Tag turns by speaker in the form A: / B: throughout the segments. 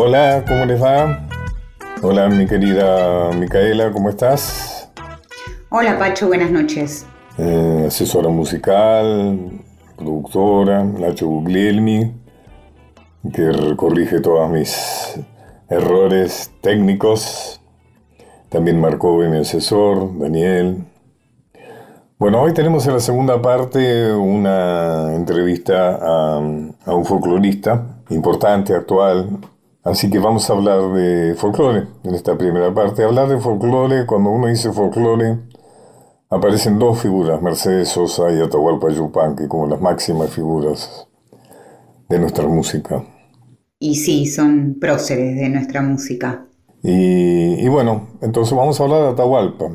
A: Hola, ¿cómo les va? Hola, mi querida Micaela, ¿cómo estás?
B: Hola, Pacho, buenas noches.
A: Eh, asesora musical, productora, Nacho Guglielmi, que corrige todos mis errores técnicos. También Marco, mi asesor, Daniel. Bueno, hoy tenemos en la segunda parte una entrevista a, a un folclorista importante, actual, Así que vamos a hablar de folclore en esta primera parte. Hablar de folclore, cuando uno dice folclore, aparecen dos figuras, Mercedes Sosa y Atahualpa Yupanqui, como las máximas figuras de nuestra música.
B: Y sí, son próceres de nuestra música.
A: Y, bueno, entonces vamos a hablar de Atahualpa.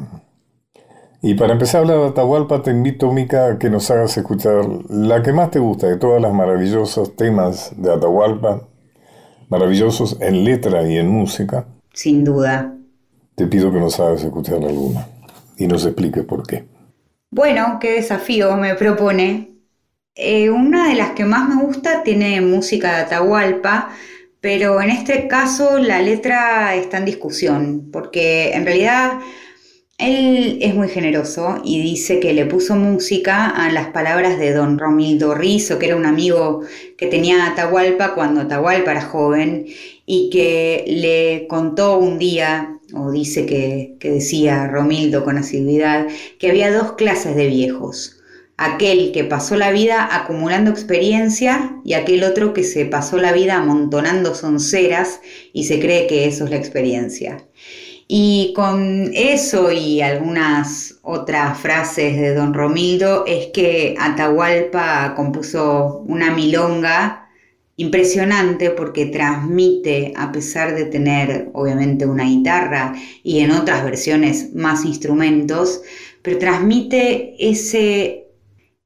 A: Y para empezar a hablar de Atahualpa, te invito, Mica, a que nos hagas escuchar la que más te gusta de todas las maravillosos temas de Atahualpa maravillosos en letra y en música.
B: Sin duda.
A: Te pido que nos hagas escuchar alguna y nos expliques por qué.
B: Bueno, qué desafío me propone. Eh, una de las que más me gusta tiene música de Atahualpa, pero en este caso la letra está en discusión, porque en realidad él es muy generoso y dice que le puso música a las palabras de don Romildo Rizo, que era un amigo que tenía Atahualpa cuando Atahualpa era joven y que le contó un día, o dice que, que decía Romildo con asiduidad, que había dos clases de viejos. Aquel que pasó la vida acumulando experiencia y aquel otro que se pasó la vida amontonando sonceras y se cree que eso es la experiencia. Y con eso y algunas otras frases de don Romildo es que Atahualpa compuso una milonga impresionante porque transmite, a pesar de tener obviamente una guitarra y en otras versiones más instrumentos, pero transmite ese,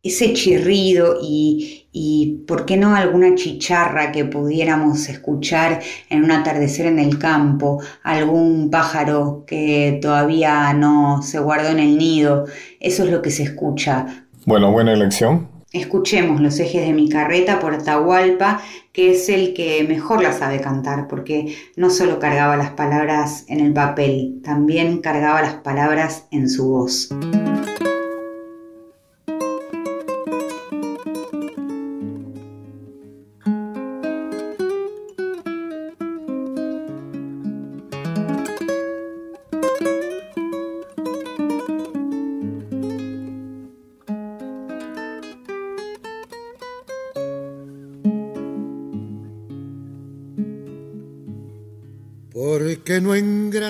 B: ese chirrido y, y por qué no alguna chicharra que pudiéramos escuchar en un atardecer en el campo, algún pájaro que todavía no se guardó en el nido, eso es lo que se escucha.
A: Bueno, buena elección.
B: Escuchemos los ejes de mi carreta por Atahualpa, que es el que mejor la sabe cantar, porque no solo cargaba las palabras en el papel, también cargaba las palabras en su voz.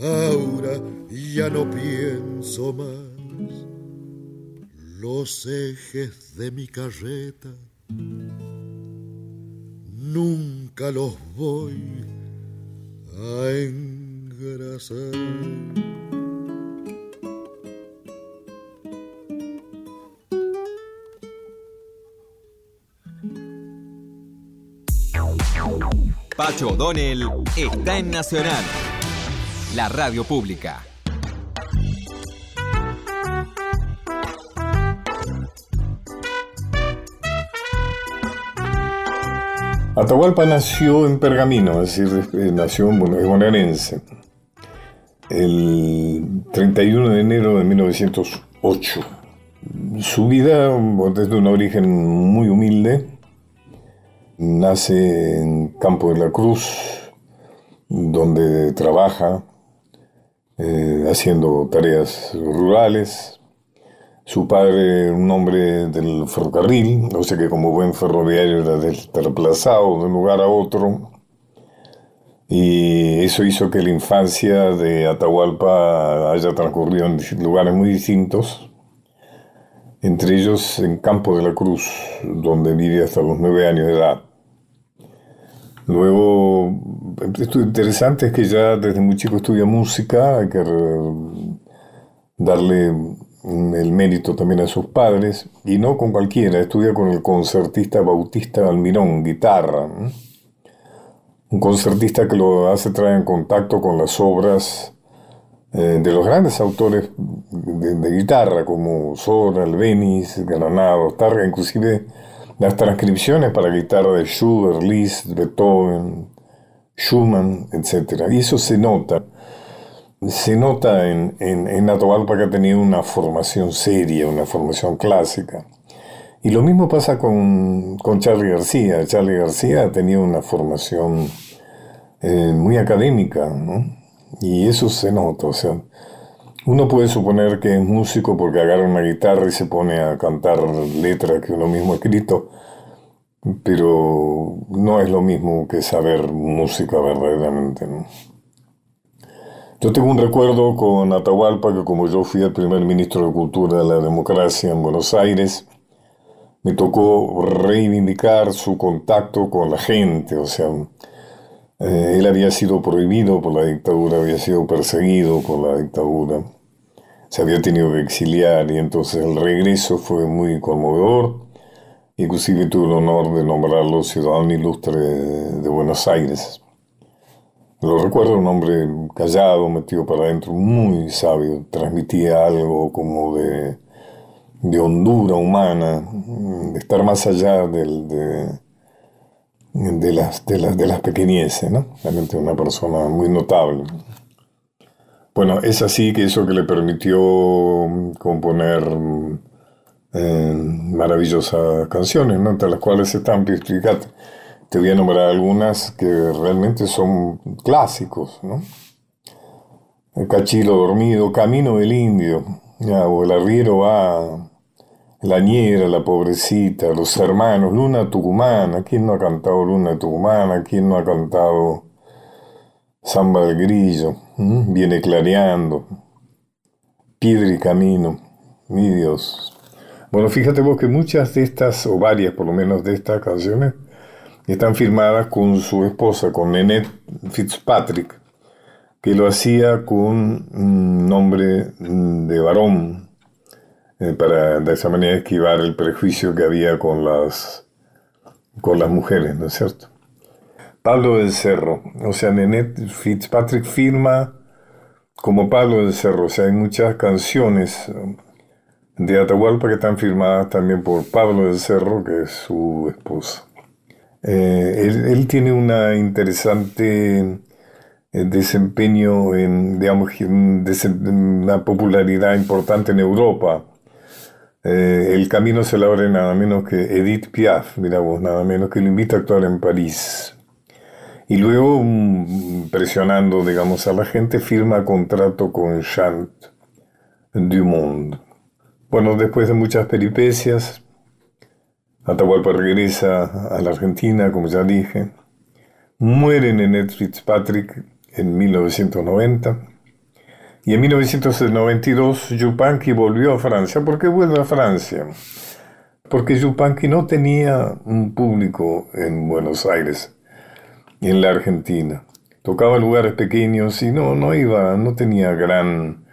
C: ahora ya no pienso más. Los ejes de mi carreta nunca los voy a engrasar.
D: Pacho O'Donnell está en Nacional, la radio pública.
A: Atahualpa nació en Pergamino, es decir, eh, nació en bonaerense, el 31 de enero de 1908. Su vida, desde un origen muy humilde, Nace en Campo de la Cruz, donde trabaja eh, haciendo tareas rurales. Su padre, un hombre del ferrocarril, o sea que como buen ferroviario era desplazado de un lugar a otro. Y eso hizo que la infancia de Atahualpa haya transcurrido en lugares muy distintos, entre ellos en Campo de la Cruz, donde vive hasta los nueve años de edad. Luego, esto interesante es que ya desde muy chico estudia música, hay que darle el mérito también a sus padres, y no con cualquiera, estudia con el concertista Bautista Almirón, guitarra. Un concertista que lo hace traer en contacto con las obras eh, de los grandes autores de, guitarra, como Sora, Albeniz, Granado, Targa, inclusive las transcripciones para guitarra de Schubert, Liszt, Beethoven, Schumann, etc. Y eso se nota. Se nota en, en, en que ha tenido una formación seria, una formación clásica. Y lo mismo pasa con, con Charlie García. Charlie García ha tenido una formación eh, muy académica, ¿no? Y eso se nota, o sea, uno puede suponer que es músico porque agarra una guitarra y se pone a cantar letras que uno mismo ha escrito, pero no es lo mismo que saber música verdaderamente. Yo tengo un recuerdo con Atahualpa que como yo fui el primer ministro de Cultura de la Democracia en Buenos Aires, me tocó reivindicar su contacto con la gente, o sea, eh, él había sido prohibido por la dictadura, había sido perseguido por la dictadura, se había tenido que exiliar y entonces el regreso fue muy conmovedor. Inclusive tuve el honor de nombrarlo ciudadano ilustre de Buenos Aires. Lo recuerdo, un hombre callado, metido para adentro, muy sabio, transmitía algo como de, de hondura humana, de estar más allá del, de, de las, de las, de las pequeñeces, ¿no? Realmente una persona muy notable. Bueno, es así que eso que le permitió componer eh, maravillosas canciones, ¿no? entre las cuales están, fíjate, te voy a nombrar algunas que realmente son clásicos, ¿no? El cachilo dormido, Camino del Indio, o el arriero va, la ñera, la pobrecita, los hermanos, Luna Tucumana, ¿quién no ha cantado Luna Tucumana? ¿Quién no ha cantado Samba del Grillo? ¿Mm? Viene clareando, Piedra y Camino, mi Dios. Bueno, fíjate vos que muchas de estas, o varias por lo menos de estas canciones, están firmadas con su esposa, con Nenette Fitzpatrick, que lo hacía con un nombre de varón, eh, para de esa manera esquivar el prejuicio que había con las, con las mujeres, ¿no es cierto? Pablo del Cerro, o sea, Nenette Fitzpatrick firma como Pablo del Cerro, o sea, hay muchas canciones de Atahualpa que están firmadas también por Pablo del Cerro, que es su esposa. Eh, él, tiene una interesante eh, desempeño en, digamos, una popularidad importante en Europa. Eh, el camino se lo abre nada menos que Edith Piaf, mira vos, nada menos que lo invita a actuar en París. Y luego, mm, presionando, digamos, a la gente, firma contrato con Chant Dumont. Bueno, después de muchas peripecias, Atahualpa regresa a la Argentina, como ya dije. Muere Nenette Fitzpatrick en 1990 y en 1992 Yupanqui volvió a Francia. ¿Por qué vuelve a Francia? Porque Yupanqui no tenía un público en Buenos Aires en la Argentina. Tocaba lugares pequeños y no, no iba, no tenía gran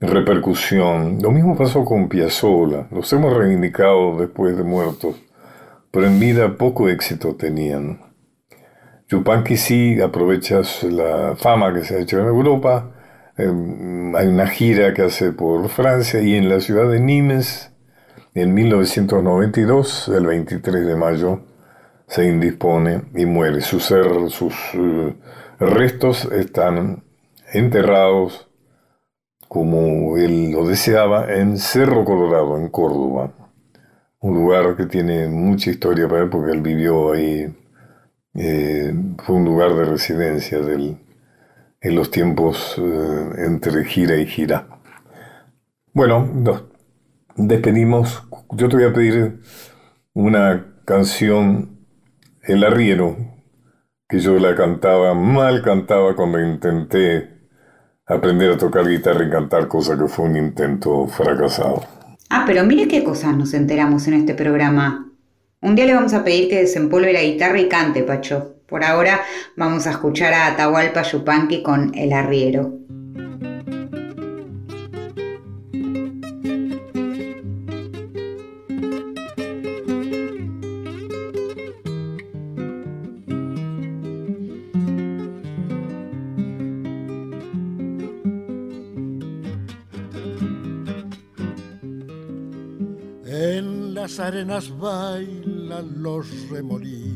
A: repercusión. Lo mismo pasó con Piazzolla. Los hemos reivindicado después de muertos, pero en vida poco éxito tenían. Yupanqui sí aprovecha la fama que se ha hecho en Europa Em, hay una gira que hace por Francia y en la ciudad de Nimes, en 1992, el 23 de mayo, se indispone y muere. Sus, sus eh, restos están enterrados, como él lo deseaba, en Cerro Colorado, en Córdoba. Un lugar que tiene mucha historia para él porque él vivió ahí. Eh, fue un lugar de residencia del, en los tiempos eh, entre gira y gira. Bueno, nos despedimos. Yo te voy a pedir una canción, El Arriero, que yo la cantaba, mal cantaba cuando intenté aprender a tocar guitarra y cantar, cosa que fue un intento fracasado.
B: Ah, pero mire qué cosas nos enteramos en este programa. Un día le vamos a pedir que desempolve la guitarra y cante, Pacho. Por ahora vamos a escuchar a Atahualpa Yupanqui con El Arriero.
C: En las arenas bailan los remolinos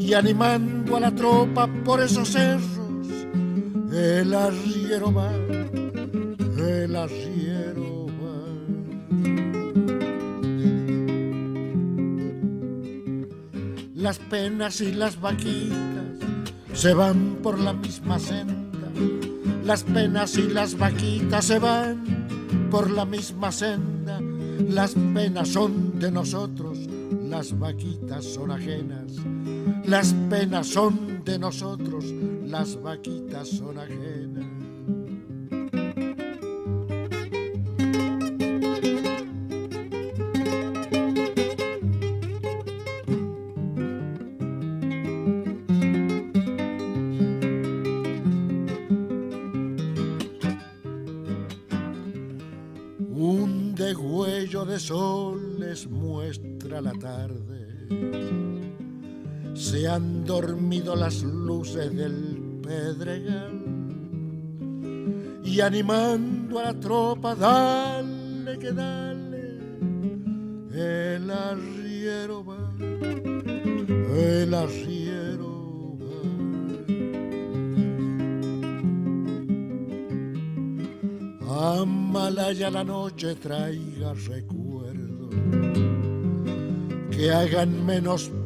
C: y animando a la tropa por esos cerros, el arriero va, el arriero va. Las penas y las vaquitas se van por la misma senda, las penas y las vaquitas se van por la misma senda, las penas son de nosotros, las vaquitas son ajenas las penas son de nosotros, las vaquitas son ajenas. Han dormido las luces del pedregal y animando a la tropa, dale que dale, el arriero va, el arriero va. Amalaya la noche traiga recuerdo que hagan menos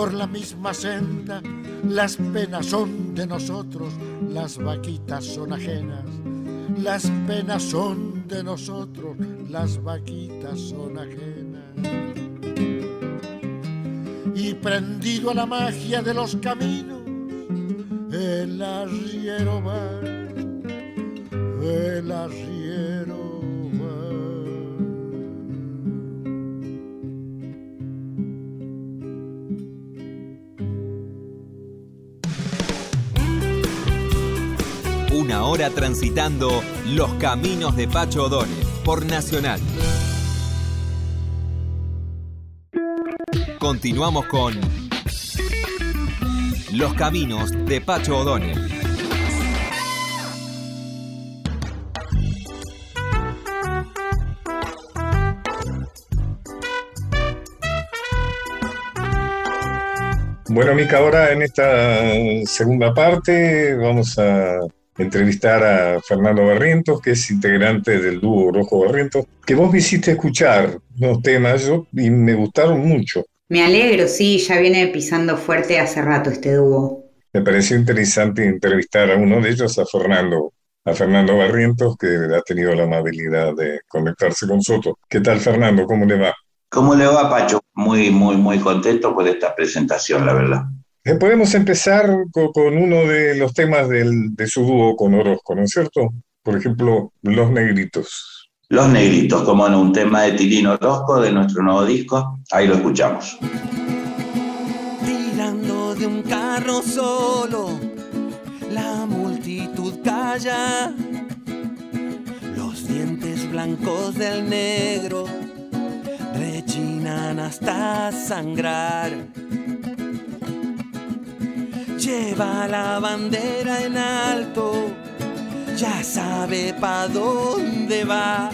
C: por la misma senda las penas son de nosotros, las vaquitas son ajenas. Las penas son de nosotros, las vaquitas son ajenas. Y prendido a la magia de los caminos, el arriero va, el arriero
D: Una hora transitando los caminos de Pacho O'Donnell por Nacional. Continuamos con Los caminos de Pacho O'Donnell.
A: Bueno, Mica, ahora en esta segunda parte vamos a entrevistar a Fernando Barrientos, que es integrante del dúo Rojo Barrientos, que vos me hiciste escuchar unos temas yo, y me gustaron mucho.
B: Me alegro, sí, ya viene pisando fuerte hace rato este dúo.
A: Me pareció interesante entrevistar a uno de ellos, a Fernando, a Fernando Barrientos, que ha tenido la amabilidad de conectarse con nosotros. ¿Qué tal, Fernando? ¿Cómo le va?
E: ¿Cómo le va, Pacho? Muy, muy, muy contento por esta presentación, la verdad.
A: Eh, podemos empezar con, uno de los temas de su dúo con Orozco, ¿no es cierto? Por ejemplo, Los Negritos.
E: Los Negritos, como en un tema de Tirino Orozco de nuestro nuevo disco. Ahí lo escuchamos.
F: Tirando de un carro solo, la multitud calla. Los dientes blancos del negro rechinan hasta sangrar. Lleva la bandera en alto, ya sabe pa' dónde va.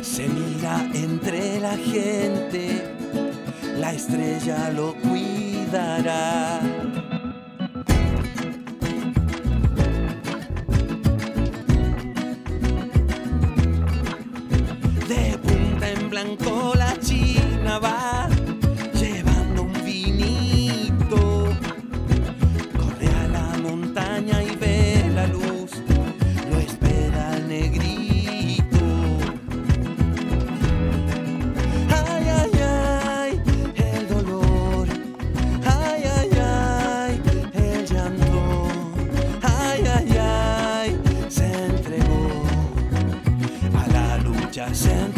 F: Se mira entre la gente, la estrella lo cuidará. blanco la china va la lucha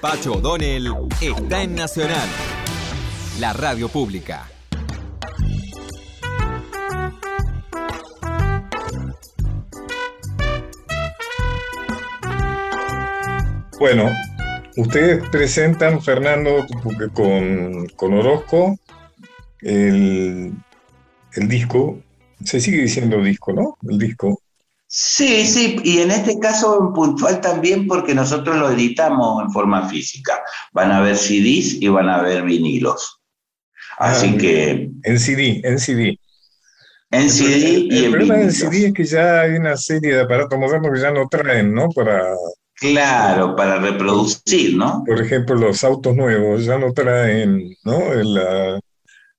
D: Pacho O'Donnell está en Nacional, la radio pública.
A: Bueno, ustedes presentan, Fernando, con, con Orozco, el, el disco, se sigue diciendo disco, ¿no? El disco
E: Sí, sí, y en este caso en puntual también porque nosotros lo editamos en forma física. Van a haber CDs y van a haber vinilos. Así ah, que...
A: En CD, en CD.
E: En CD y
A: el en problema del CD es que ya hay una serie de aparatos modernos que ya no traen, ¿no? Para,
E: Claro, para reproducir, ¿no?
A: Por ejemplo, los autos nuevos ya no traen, ¿no? La,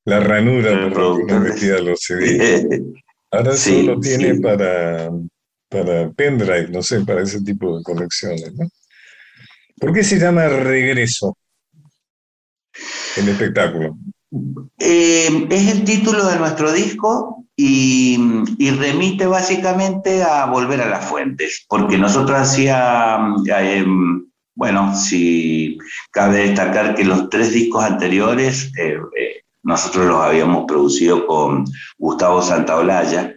A: la ranura para poner metida los CD. Ahora solo tiene para, para pendrive, no sé, para ese tipo de colecciones. ¿Por qué se llama regreso el espectáculo?
E: Eh, es el título de nuestro disco y, remite básicamente a volver a las fuentes, porque nosotros hacíamos, eh, bueno, si cabe destacar que los tres discos anteriores eh, nosotros los habíamos producido con Gustavo Santaolalla,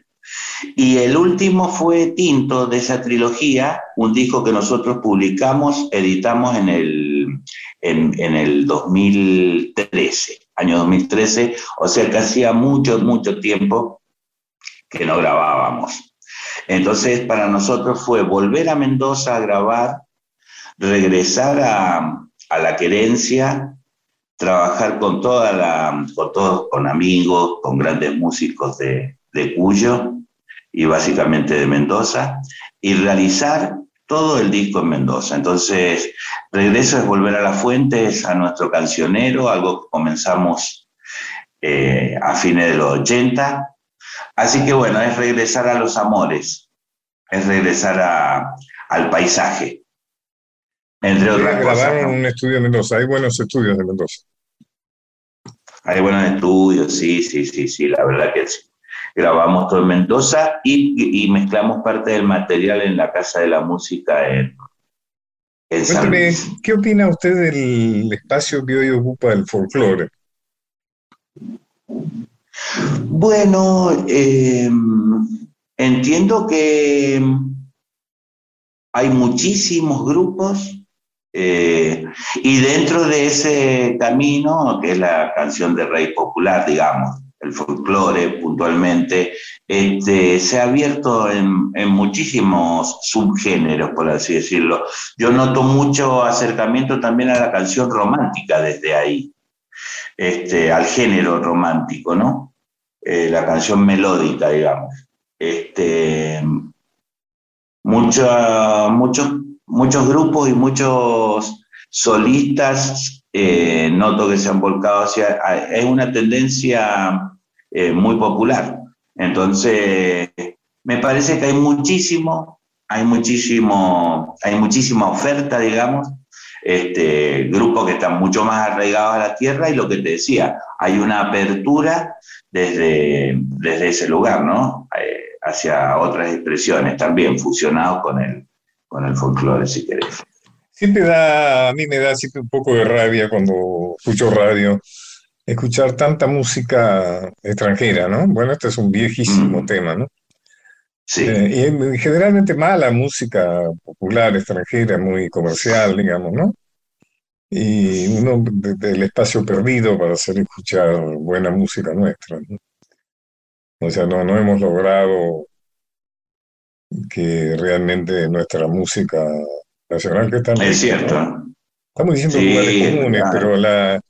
E: y el último fue Tinto de esa trilogía, un disco que nosotros publicamos, editamos en el, en, en el 2013 año 2013, o sea que hacía mucho, mucho tiempo que no grabábamos. Entonces, para nosotros fue volver a Mendoza a grabar, regresar a, la querencia, trabajar con con todos, con amigos, con grandes músicos de, de Cuyo y básicamente de Mendoza, y realizar todo el disco en Mendoza. Entonces, regreso es volver a las fuentes, a nuestro cancionero, algo que comenzamos eh, a fines de los 80. Así que bueno, es regresar a los amores, es regresar al paisaje,
A: entre otras cosas. Grabaron un estudio en Mendoza, hay buenos estudios de Mendoza.
E: Hay buenos estudios, sí, sí, sí, sí, la verdad que sí grabamos todo en Mendoza y, mezclamos parte del material en la Casa de la Música en,
A: en San ¿Qué opina usted del espacio que hoy ocupa el folclore?
E: Bueno, em, entiendo que hay muchísimos grupos eh, y dentro de ese camino, que es la canción de Rey Popular, digamos, el folclore puntualmente, este, se ha abierto en, muchísimos subgéneros, por así decirlo. Yo noto mucho acercamiento también a la canción romántica desde ahí, este, al género romántico, ¿no? Eh, la canción melódica, digamos. Este, muchos, muchos grupos y muchos solistas eh, noto que se han volcado hacia... Es una tendencia eh, muy popular. Entonces, me parece que hay muchísimo, hay muchísimo, hay muchísima oferta, digamos, este, grupos que están mucho más arraigados a la tierra y lo que te decía, hay una apertura desde, desde ese lugar, ¿no? Eh, hacia otras expresiones también, fusionados con el, con el folclore, si querés.
A: Siempre da, a mí me da un poco de rabia cuando escucho radio, escuchar tanta música extranjera, ¿no? Bueno, este es un viejísimo mm. tema, ¿no?
E: Sí.
A: Eh, y generalmente mala música popular extranjera, muy comercial, digamos, ¿no? Y uno del espacio perdido para hacer escuchar buena música nuestra, ¿no? O sea, no, no hemos logrado que realmente nuestra música nacional que está...
E: Es cierto.
A: Estamos diciendo lugares comunes, pero la,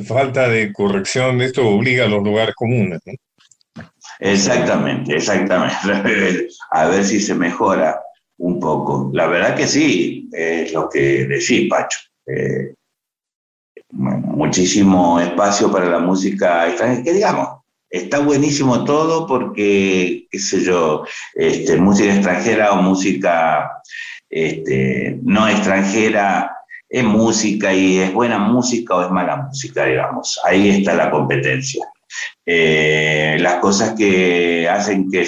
A: falta de corrección esto obliga a los lugares comunes.
E: Exactamente, exactamente. A ver si se mejora un poco. La verdad que sí, es lo que decís, Pacho. Eh, muchísimo espacio para la música extranjera, que digamos, está buenísimo todo porque, qué sé yo, este, música extranjera o música este, no extranjera es música y es buena música o es mala música, digamos. Ahí está la competencia. Eh, las cosas que hacen que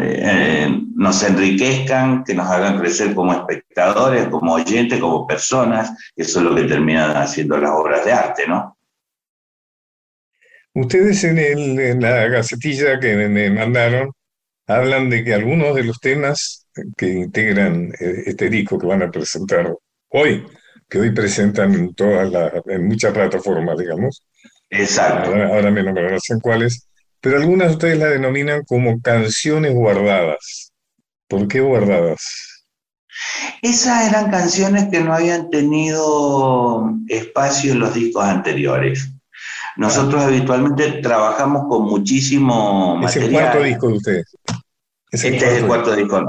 E: eh, nos enriquezcan, que nos hagan crecer como espectadores, como oyentes, como personas, eso es lo que terminan haciendo las obras de arte, ¿no?
A: Ustedes en, en la gacetilla que me mandaron hablan de que algunos de los temas que integran eh, este disco que van a presentar hoy, que hoy presentan en todas las, en muchas plataformas, digamos.
E: Exacto.
A: Ahora, me nombrarán cuáles, pero algunas ustedes la denominan como canciones guardadas. ¿Por qué guardadas?
E: Esas eran canciones que no habían tenido espacio en los discos anteriores. Nosotros habitualmente trabajamos con muchísimo material.
A: ¿Es el cuarto disco de ustedes?
E: este es el cuarto disco.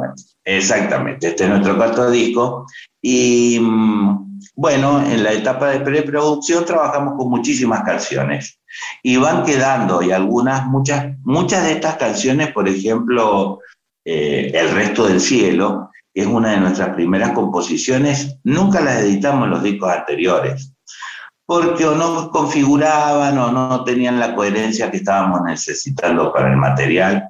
E: Exactamente, este es nuestro cuarto disco. Y mm, bueno, en la etapa de preproducción trabajamos con muchísimas canciones y van quedando, y algunas, muchas, muchas de estas canciones, por ejemplo, eh, El resto del cielo, es una de nuestras primeras composiciones, nunca las editamos en los discos anteriores, porque o no configuraban o no tenían la coherencia que estábamos necesitando para el material.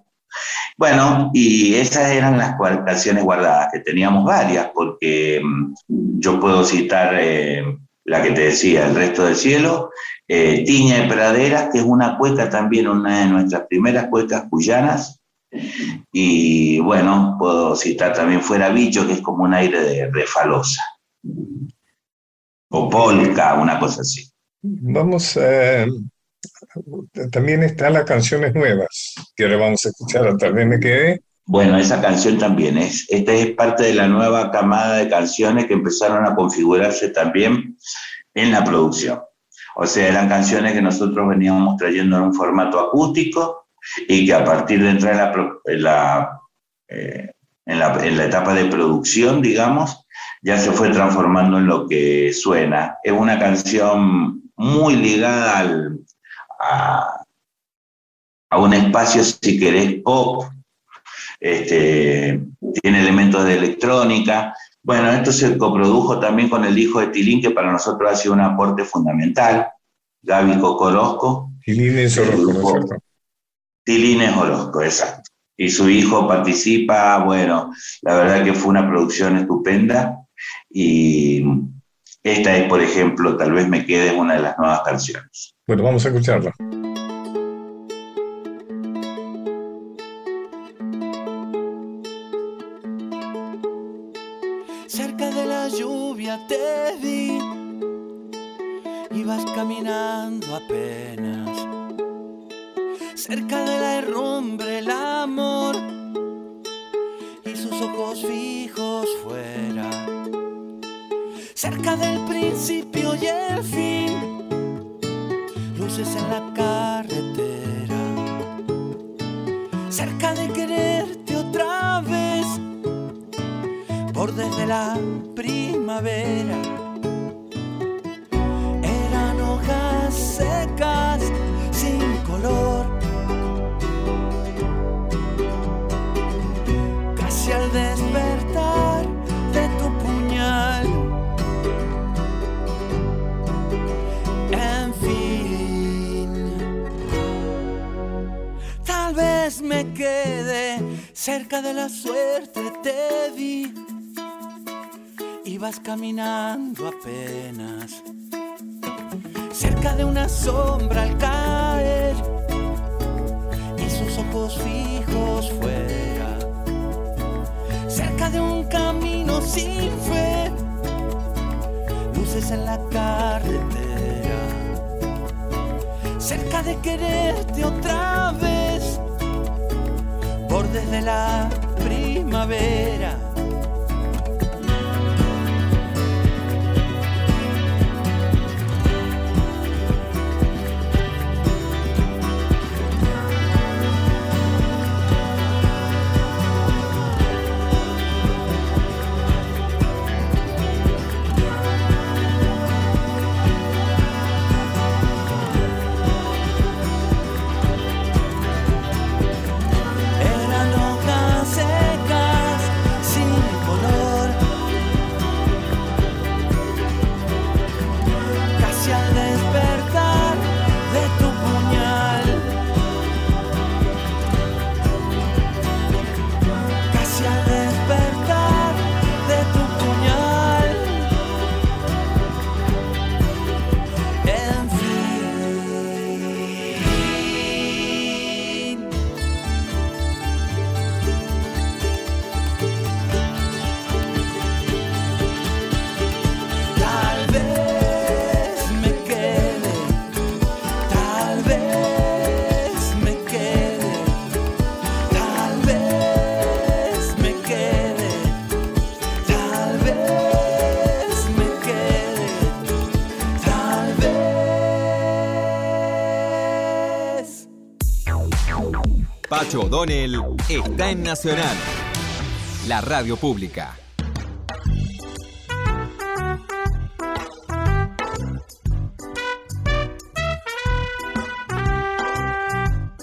E: Bueno, y esas eran las canciones guardadas, que teníamos varias, porque mm, yo puedo citar eh, la que te decía, El resto del cielo, eh, Tiña de Praderas, que es una cueca también, una de nuestras primeras cuecas cuyanas, y bueno, puedo citar también Fuera Bicho, que es como un aire de refalosa, o polka, una cosa así.
A: Vamos a también están las canciones nuevas, que ahora vamos a escuchar, tal vez me quedé.
E: Bueno, esa canción también es, esta es parte de la nueva camada de canciones que empezaron a configurarse también en la producción. O sea, eran canciones que nosotros veníamos trayendo en un formato acústico y que a partir de entrar en la, eh, en la, en la etapa de producción, digamos, ya se fue transformando en lo que suena. Es una canción muy ligada al, a, un espacio, si querés, pop, este, tiene elementos de electrónica. Bueno, esto se coprodujo también con el hijo de Tilín, que para nosotros ha sido un aporte fundamental, Gaby Cocorosco.
A: Tilín es Orozco,
E: Tilín es Orozco, exacto. Y su hijo participa, bueno, la verdad que fue una producción estupenda y esta es, por ejemplo, tal vez me quede una de las nuevas canciones.
A: Bueno, vamos a escucharla.
F: Cerca de la lluvia te vi, ibas caminando apenas. Y el fin en la carretera, cerca de quererte otra vez, por desde la primavera. Eran hojas secas sin color. Cerca de la suerte, te vi. Ibas caminando apenas, cerca de una sombra al caer, y sus ojos fijos fuera, cerca de un camino sin fe, luces en la carretera, cerca de quererte otra vez desde la primavera
D: O'Donnell está en Nacional, la radio pública.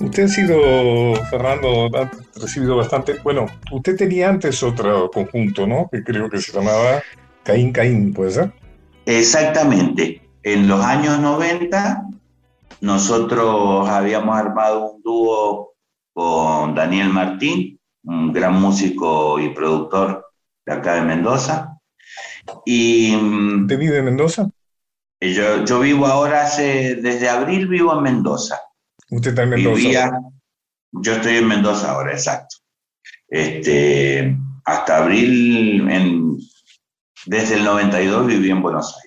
A: Usted ha sido, Fernando, ha recibido bastante. Bueno, usted tenía antes otro conjunto, ¿no? Que creo que se llamaba Caín Caín, ¿puede ser?
E: Exactamente. En los años 90, nosotros habíamos armado un dúo con Daniel Martín, un gran músico y productor de acá de Mendoza. Y
A: ¿Usted vive en Mendoza?
E: yo, yo vivo ahora, hace, desde abril vivo en Mendoza.
A: Usted está en Mendoza.
E: Vivía, yo estoy en Mendoza ahora, exacto. Este, hasta abril, en, desde el 92 viví en Buenos Aires.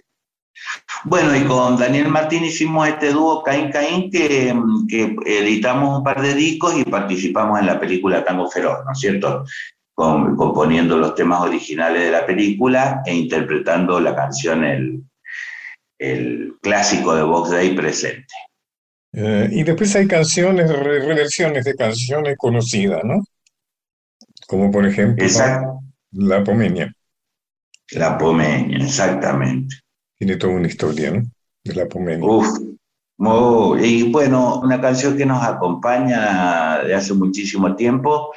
E: Bueno, y con Daniel Martín hicimos este dúo Caín Caín que, que editamos un par de discos y participamos en la película Tango Feroz, ¿no es cierto? Con- componiendo los temas originales de la película e interpretando la canción, el, el clásico de Box Day presente.
A: Eh, y después hay canciones, re- reversiones de canciones conocidas, ¿no? Como por ejemplo
E: Exacto.
A: La Pomeña.
E: La Pomeña, exactamente.
A: Tiene toda una historia, ¿no? De La Pomeña.
E: Uf. Oh, y bueno, una canción que nos acompaña de hace muchísimo tiempo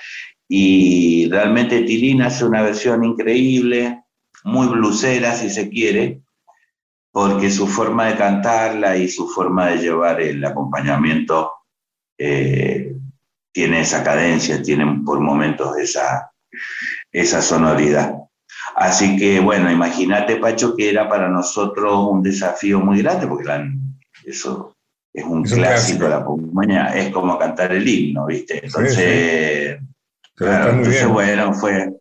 E: y realmente Tilín hace una versión increíble, muy blusera si se quiere, porque su forma de cantarla y su forma de llevar el acompañamiento eh, tiene esa cadencia, tiene por momentos esa, esa sonoridad. Así que bueno, imagínate Pacho que era para nosotros un desafío muy grande, porque la- eso es un
A: Es
E: clásico de la Pumaña, es como cantar el himno, ¿viste? Entonces,
A: Pero
E: claro,
A: está muy
E: entonces
A: bien.
E: bueno, fue,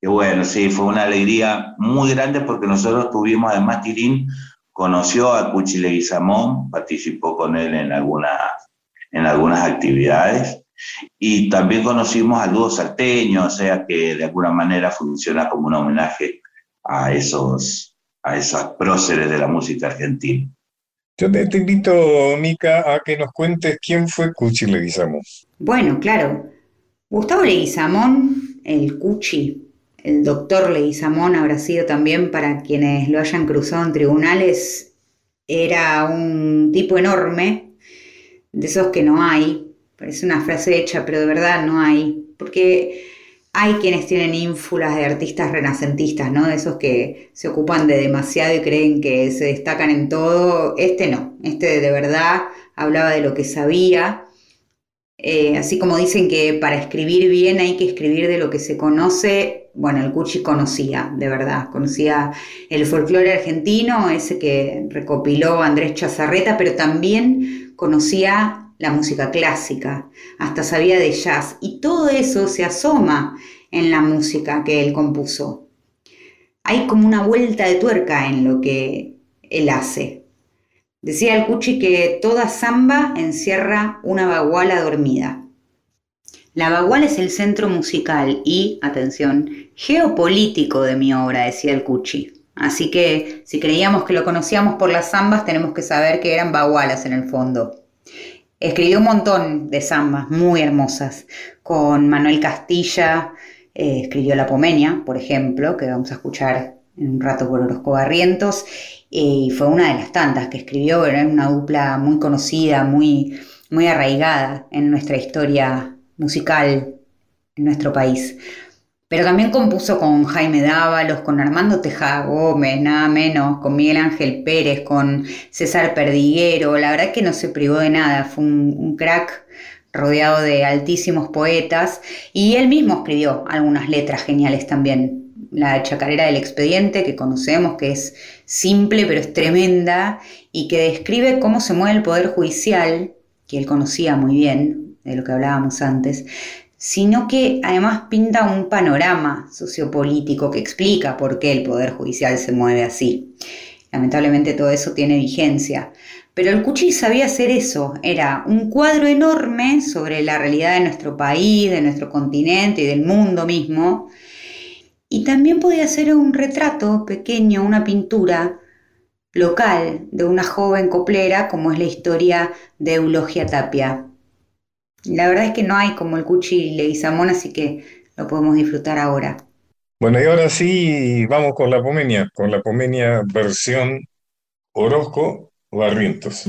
E: que bueno, sí, fue una alegría muy grande porque nosotros tuvimos, además Tilín conoció a Cuchi Leguizamón, participó con él en algunas, en algunas actividades y también conocimos al dúo salteño, o sea que de alguna manera funciona como un homenaje a esos, a esos próceres de la música argentina.
A: Yo te, te invito, Mica, a que nos cuentes quién fue Cuchi Leguizamón.
B: Bueno, claro. Gustavo Leguizamón, el Cuchi, el doctor Leguizamón habrá sido también para quienes lo hayan cruzado en tribunales, era un tipo enorme, de esos que no hay. Parece una frase hecha, pero de verdad no hay. Porque hay quienes tienen ínfulas de artistas renacentistas, ¿no? De esos que se ocupan de demasiado y creen que se destacan en todo. Este no, este de verdad hablaba de lo que sabía. Eh, así como dicen que para escribir bien hay que escribir de lo que se conoce, bueno, el Cuchi conocía, de verdad, conocía el folclore argentino, ese que recopiló Andrés Chazarreta, pero también conocía la música clásica, hasta sabía de jazz, y todo eso se asoma en la música que él compuso. Hay como una vuelta de tuerca en lo que él hace. Decía el Cuchi que toda samba encierra una baguala dormida. La baguala es el centro musical y, atención, geopolítico de mi obra, decía el Cuchi. Así que si creíamos que lo conocíamos por las zambas, tenemos que saber que eran bagualas en el fondo. Escribió un montón de zambas muy hermosas, con Manuel Castilla, eh, escribió La Pomeña, por ejemplo, que vamos a escuchar en un rato por Orozco Barrientos, y fue una de las tantas que escribió, era una dupla muy conocida, muy, muy arraigada en nuestra historia musical, en nuestro país. Pero también compuso con Jaime Dávalos, con Armando Tejada Gómez, nada menos, con Miguel Ángel Pérez, con César Perdiguero. La verdad que no se privó de nada, fue un, un crack rodeado de altísimos poetas y él mismo escribió algunas letras geniales también. La chacarera del expediente que conocemos, que es simple pero es tremenda y que describe cómo se mueve el poder judicial, que él conocía muy bien, de lo que hablábamos antes, sino que además pinta un panorama sociopolítico que explica por qué el Poder Judicial se mueve así. Lamentablemente todo eso tiene vigencia. Pero el Cuchi sabía hacer eso, era un cuadro enorme sobre la realidad de nuestro país, de nuestro continente y del mundo mismo. Y también podía ser un retrato pequeño, una pintura local de una joven coplera, como es la historia de Eulogia Tapia. La verdad es que no hay como el Cuchi Leguizamón, así que lo podemos disfrutar ahora.
A: Bueno, y ahora sí vamos con la Pomenia, con la Pomenia versión Orozco Barrientos.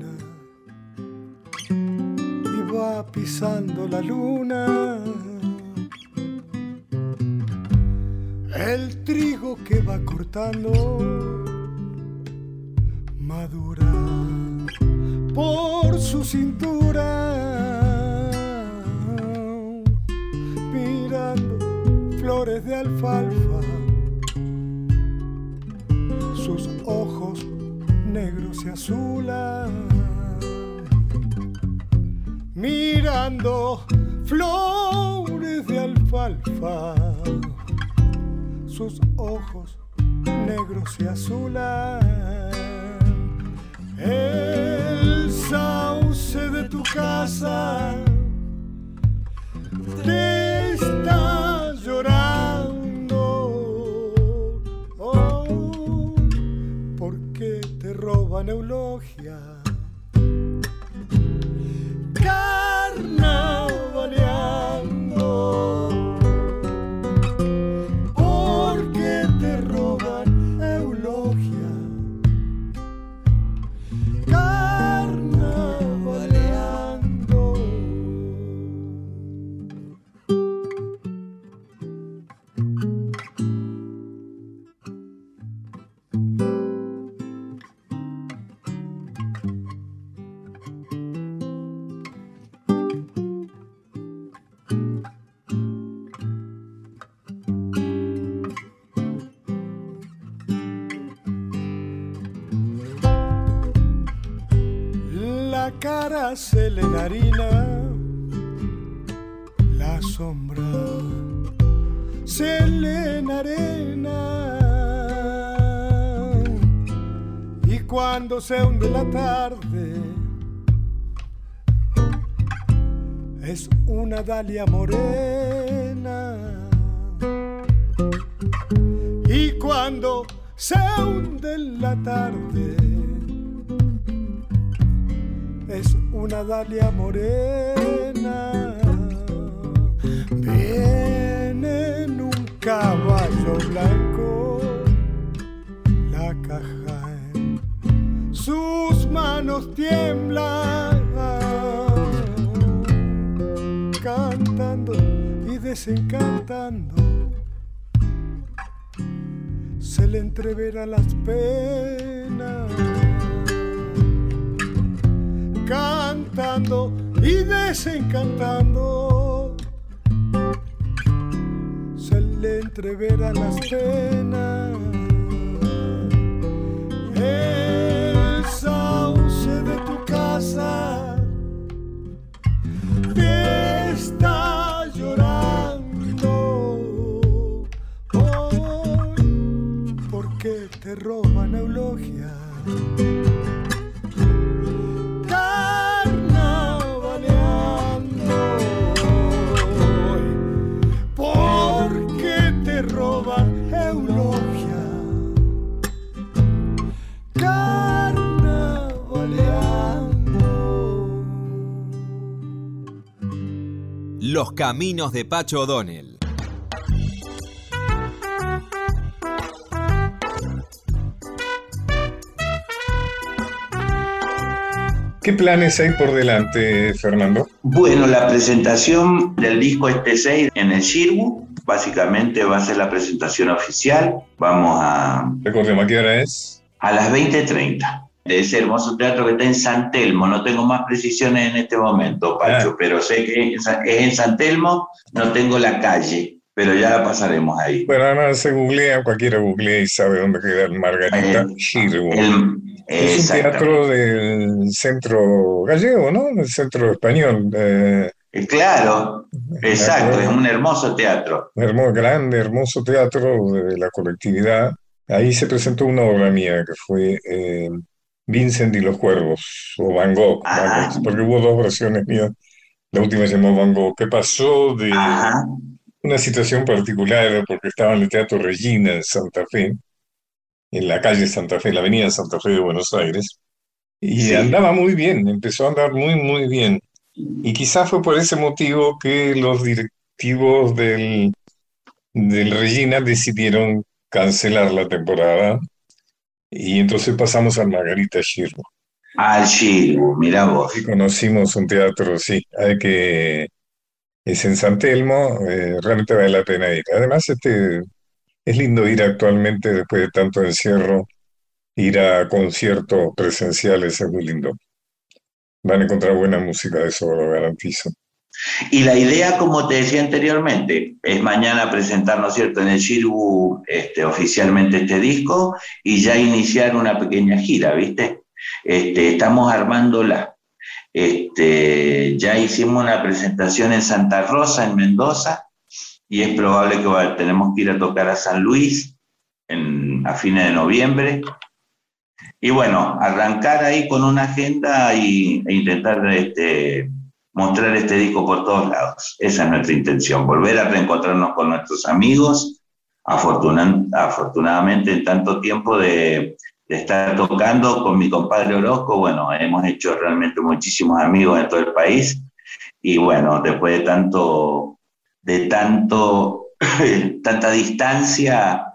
G: pisando la luna. El trigo que va cortando madura por su cintura. Mirando flores de alfalfa, sus ojos negros y azulan mirando flores de alfalfa, sus ojos negros y azules, el sauce de tu casa. Te está llorando. Oh, porque te roban eulogia se le harina la sombra se arena. Y cuando se hunde la tarde es una dalia morena. Y cuando se hunde la tarde es una dalia morena. Viene en un caballo blanco, la caja en sus manos tiemblan, cantando y desencantando. Se le entreverá las penas cantando y desencantando. Se le entreveran las penas. El sauce de tu casa te está llorando. Oh, porque te roban eulogia.
D: Los caminos de Pacho O'Donnell.
A: ¿Qué planes hay por delante, Fernando?
E: Bueno, la presentación del disco este 6 en el Shirbu, básicamente va a ser la presentación oficial. Vamos a...
A: Recordemos, ¿a qué hora es?
E: A las 20.30. de ese hermoso teatro que está en San Telmo. No tengo más precisiones en este momento, Pacho,
A: Ah.
E: pero sé que es en San Telmo, no tengo la calle, pero ya la pasaremos ahí.
A: Bueno, además se googlea, cualquiera googlea y sabe dónde queda el Margarita
E: El-
A: Girbo.
E: El-
A: Es un teatro del centro gallego, ¿no? Del centro español. eh,
E: Eh, Claro, exacto, es un hermoso teatro.
A: un hermoso, grande, hermoso teatro de la colectividad. Ahí se presentó una obra mía que fue eh, Vincent y los Cuervos, o Van Gogh. Van Gogh, porque hubo dos versiones mías. La última se llamó Van Gogh, que pasó de
E: Ajá.
A: una situación particular, porque estaba en el Teatro Regina en Santa Fe, en la calle Santa Fe, la avenida Santa Fe de Buenos Aires, y
E: Sí.
A: andaba muy bien, empezó a andar muy, muy bien. Y quizás fue por ese motivo que los directivos del, del Regina decidieron cancelar la temporada, y entonces pasamos al Margarita Girbo.
E: Al Chiru, mira vos.
A: Y conocimos un teatro, sí, hay que es en San Telmo, eh, realmente vale la pena ir. Además, este es lindo ir actualmente después de tanto encierro, ir a conciertos presenciales es muy lindo. Van a encontrar buena música, eso lo garantizo.
E: Y la idea, como te decía anteriormente, es mañana presentar, ¿no es cierto?, en el Shirbu este, oficialmente este disco y ya iniciar una pequeña gira, ¿viste? Este, estamos armándola. Este, ya hicimos una presentación en Santa Rosa, en Mendoza, y es probable que va- tenemos que ir a tocar a San Luis en- a fines de noviembre. Y bueno, arrancar ahí con una agenda y, e intentar este, mostrar este disco por todos lados. Esa es nuestra intención, volver a reencontrarnos con nuestros amigos, afortuna- afortunadamente en tanto tiempo de, de estar tocando con mi compadre Orozco, bueno, hemos hecho realmente muchísimos amigos en todo el país y bueno, después de tanto, de tanto, tanta distancia,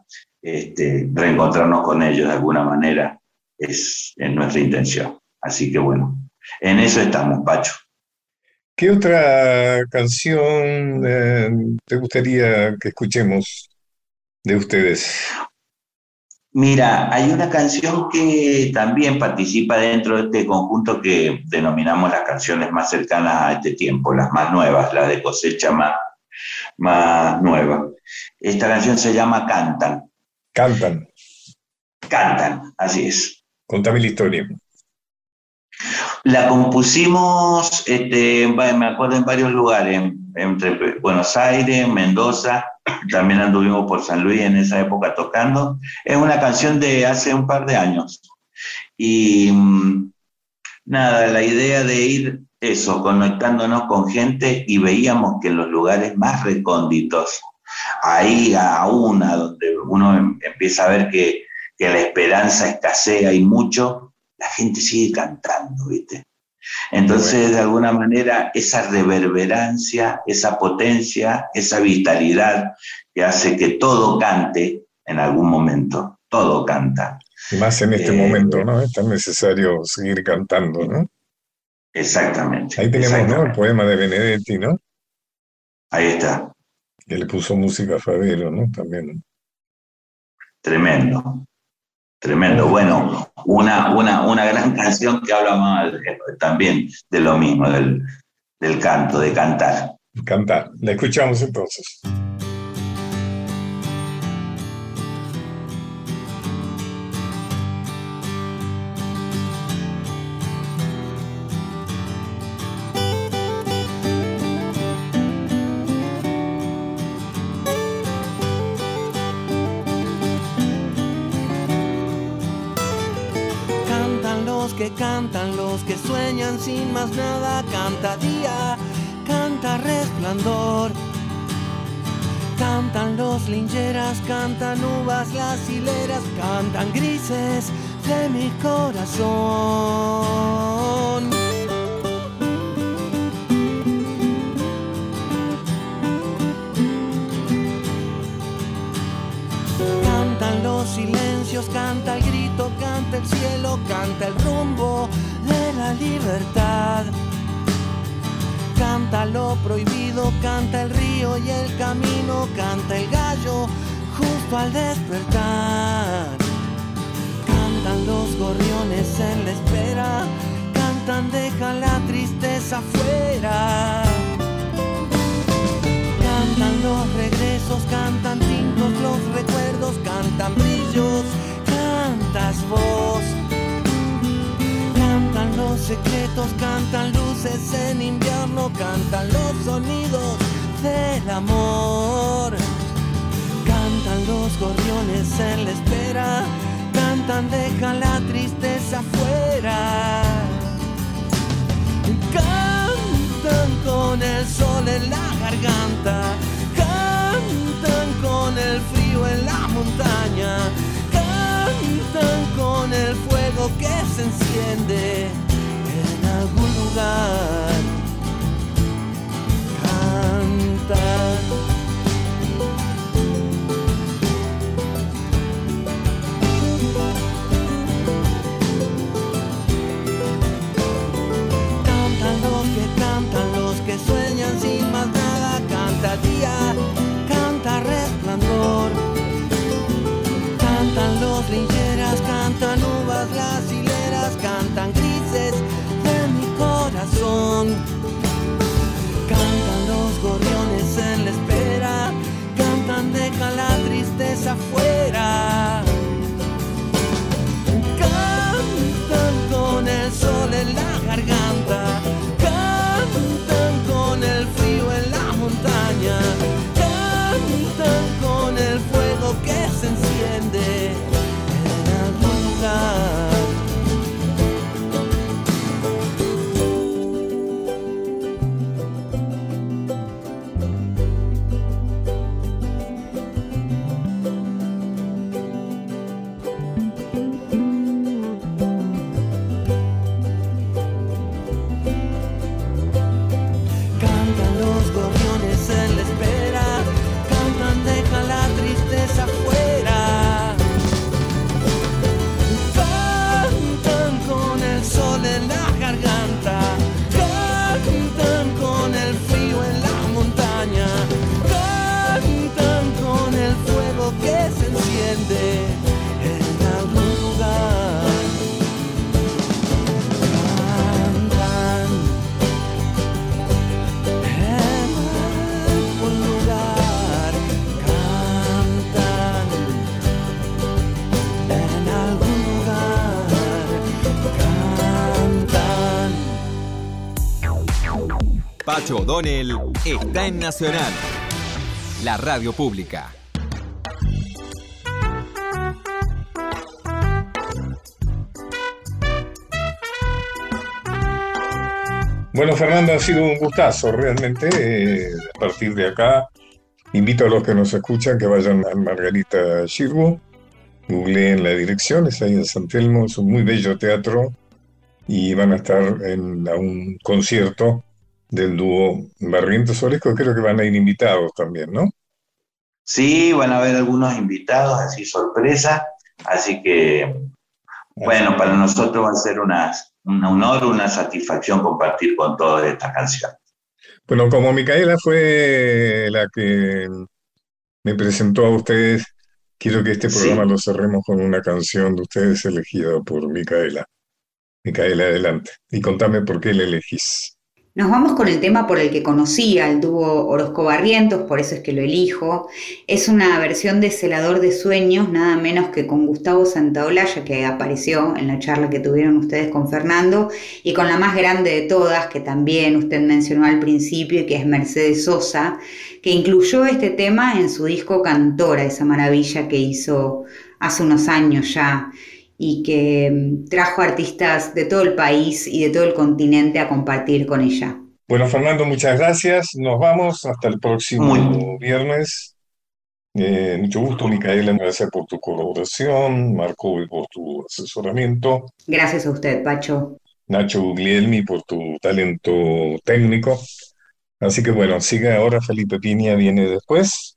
E: este, reencontrarnos con ellos de alguna manera es, es nuestra intención. Así que bueno, en eso estamos, Pacho.
A: ¿Qué otra canción eh, te gustaría que escuchemos de ustedes?
E: Mira, hay una canción que también participa dentro de este conjunto que denominamos las canciones más cercanas a este tiempo, las más nuevas, las de cosecha más, más nueva. Esta canción se llama Cantan.
A: Cantan,
E: Cantan, así es.
A: contame la historia.
E: La compusimos, este, me acuerdo, en varios lugares, entre Buenos Aires, Mendoza, también anduvimos por San Luis en esa época tocando. Es una canción de hace un par de años. Y mm, nada, la idea de ir eso, conectándonos con gente y veíamos que en los lugares más recónditos, ahí a una donde uno em- empieza a ver que, que la esperanza escasea y mucho, la gente sigue cantando, ¿viste? Entonces, de alguna manera, esa reverberancia, esa potencia, esa vitalidad que hace que todo cante en algún momento, todo canta.
A: Y más en este
E: Eh,
A: momento, ¿no? Es tan necesario seguir cantando, ¿no?
E: Exactamente.
A: Ahí tenemos, ¿no? El poema de Benedetti, ¿no?
E: Ahí está,
A: Que le puso música a Fabero, ¿no? También.
E: tremendo. Tremendo. Bueno, una, una, una gran canción que habla más de- también de lo mismo, del, del canto, de cantar.
A: Cantar. La escuchamos entonces.
F: Cantan uvas las hileras, cantan grises de mi corazón. Cantan los silencios, canta el grito, canta el cielo, canta el rumbo de la libertad. Canta lo prohibido, canta el río y el camino, canta el gallo al despertar. Cantan los gorriones en la espera, cantan, dejan la tristeza afuera. Cantan los regresos, cantan tintos los recuerdos, cantan brillos, cantas vos. Cantan los secretos, cantan luces en invierno, cantan los sonidos del amor. Los gorriones en la espera, cantan, deja la tristeza afuera. Cantan con el sol en la garganta, cantan con el frío en la montaña, cantan con el fuego que se enciende en algún lugar. Cantan
D: O'Donnell está en Nacional, la radio pública.
A: Bueno, Fernando, ha sido un gustazo realmente. eh, a partir de acá, invito a los que nos escuchan que vayan a Margarita Girbo, googleen la dirección, es ahí en San Telmo, es un muy bello teatro y van a estar en a un concierto del dúo Barrientos Oresco, creo que van a ir invitados también, ¿no?
E: Sí, van a haber algunos invitados, así sorpresa. Así que, bueno, para nosotros va a ser una, un honor, una satisfacción compartir con todos esta canción.
A: Bueno, como Micaela fue la que me presentó a ustedes, quiero que este
E: Sí.
A: programa lo cerremos con una canción de ustedes elegida por Micaela. Micaela, adelante. Y contame por qué la elegís.
B: Nos vamos con el tema por el que conocí al dúo Orozco Barrientos, por eso es que lo elijo. Es una versión de Celador de Sueños, nada menos que con Gustavo Santaolalla, que apareció en la charla que tuvieron ustedes con Fernando, y con la más grande de todas, que también usted mencionó al principio, y que es Mercedes Sosa, que incluyó este tema en su disco Cantora, esa maravilla que hizo hace unos años ya y que mm, trajo artistas de todo el país y de todo el continente a compartir con ella.
A: Bueno, Fernando, muchas gracias. Nos vamos hasta el próximo
E: Muy-
A: viernes. Eh, mucho gusto, Micaela. Gracias por tu colaboración, Marco, y por tu asesoramiento.
B: Gracias a usted, Pacho.
A: Nacho Guglielmi por tu talento técnico. Así que bueno, sigue ahora Felipe Piña, viene después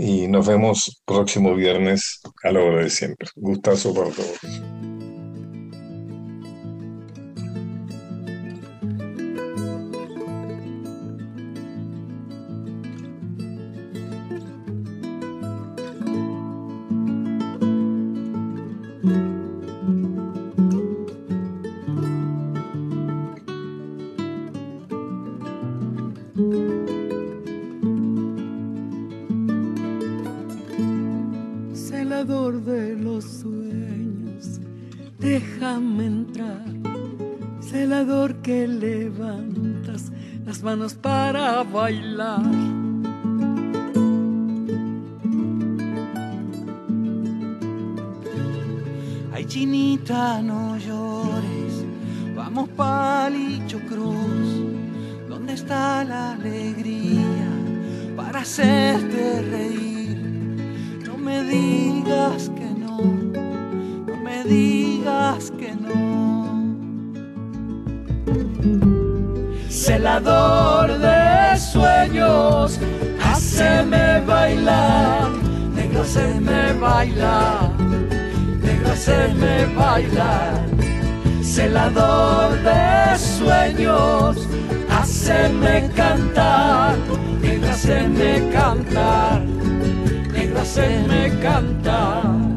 A: y nos vemos próximo viernes a la hora de siempre. Gustazo para todos.
F: Manos para bailar. Ay, chinita, no bailar, negro, haceme bailar. Celador de sueños, haceme cantar, negro, haceme cantar, negro, haceme cantar.